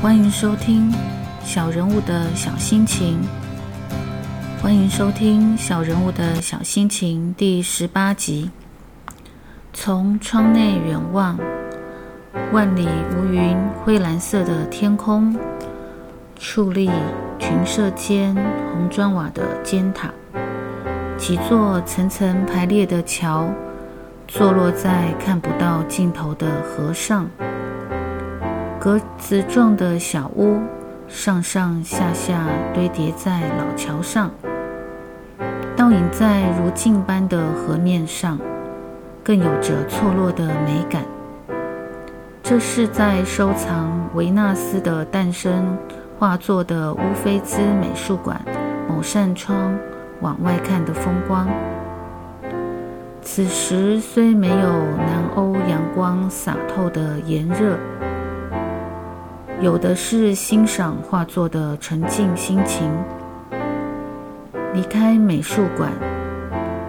欢迎收听《小人物的小心情》。欢迎收听《小人物的小心情》第十八集。从窗内远望，万里无云，灰蓝色的天空，矗立群舍间红砖瓦的尖塔，几座层层排列的桥，坐落在看不到尽头的河上。格子状的小屋，上上下下堆叠在老桥上，倒影在如镜般的河面上，更有着错落的美感。这是在收藏维纳斯的诞生画作的乌菲兹美术馆某扇窗往外看的风光。此时虽没有南欧阳光洒透的炎热。有的是欣赏画作的沉静心情。离开美术馆，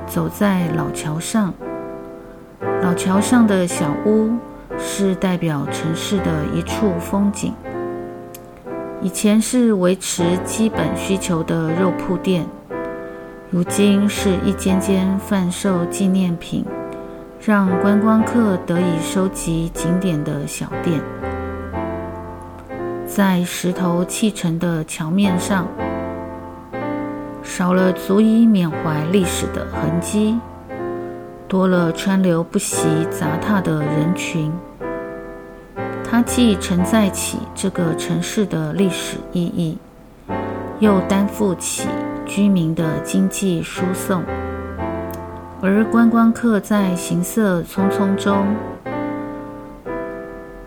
走在老桥上，老桥上的小屋是代表城市的一处风景。以前是维持基本需求的肉铺店，如今是一间间贩售纪念品，让观光客得以收集景点的小店。在石头砌成的桥面上，少了足以缅怀历史的痕迹，多了川流不息、杂沓的人群。它既承载起这个城市的历史意义，又担负起居民的经济输送。而观光客在行色匆匆中，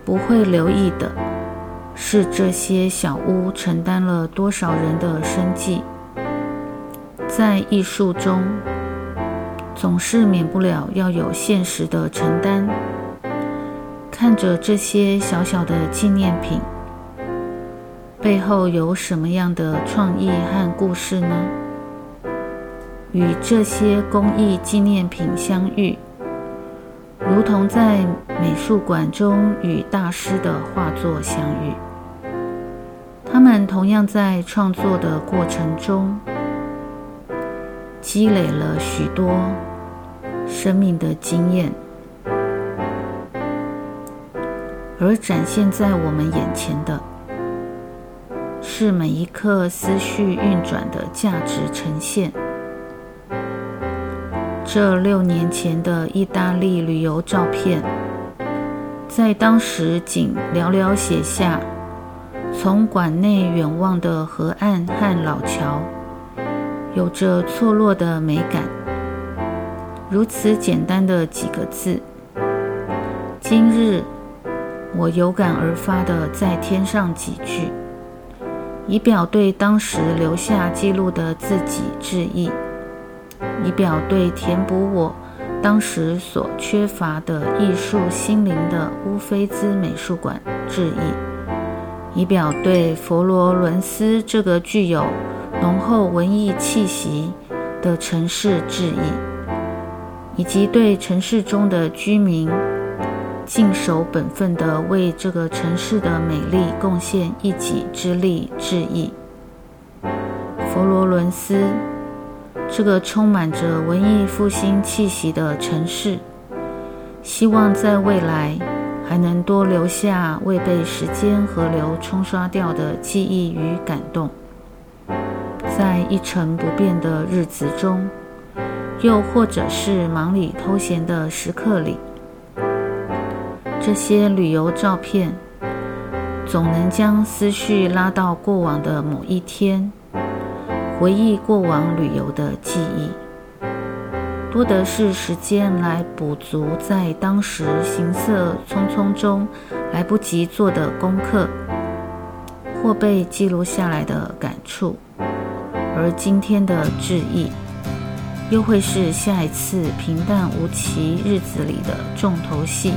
不会留意的。是这些小屋承担了多少人的生计？在艺术中，总是免不了要有现实的承担。看着这些小小的纪念品，背后有什么样的创意和故事呢？与这些工艺纪念品相遇，如同在美术馆中与大师的画作相遇。他们同样在创作的过程中积累了许多生命的经验，而展现在我们眼前的是每一刻思绪运转的价值呈现。这六年前的意大利旅游照片，在当时仅寥寥写下。从馆内远望的河岸和老桥，有着错落的美感。如此简单的几个字，今日我有感而发的再添上几句，以表对当时留下记录的自己致意，以表对填补我当时所缺乏的艺术心灵的乌菲兹美术馆致意。以表对佛罗伦斯这个具有浓厚文艺气息的城市致意，以及对城市中的居民尽守本分地为这个城市的美丽贡献一己之力致意。佛罗伦斯这个充满着文艺复兴气息的城市，希望在未来。还能多留下未被时间河流冲刷掉的记忆与感动，在一成不变的日子中，又或者是忙里偷闲的时刻里，这些旅游照片总能将思绪拉到过往的某一天，回忆过往旅游的记忆。多的是时间来补足在当时行色匆匆中来不及做的功课，或被记录下来的感触，而今天的致意，又会是下一次平淡无奇日子里的重头戏。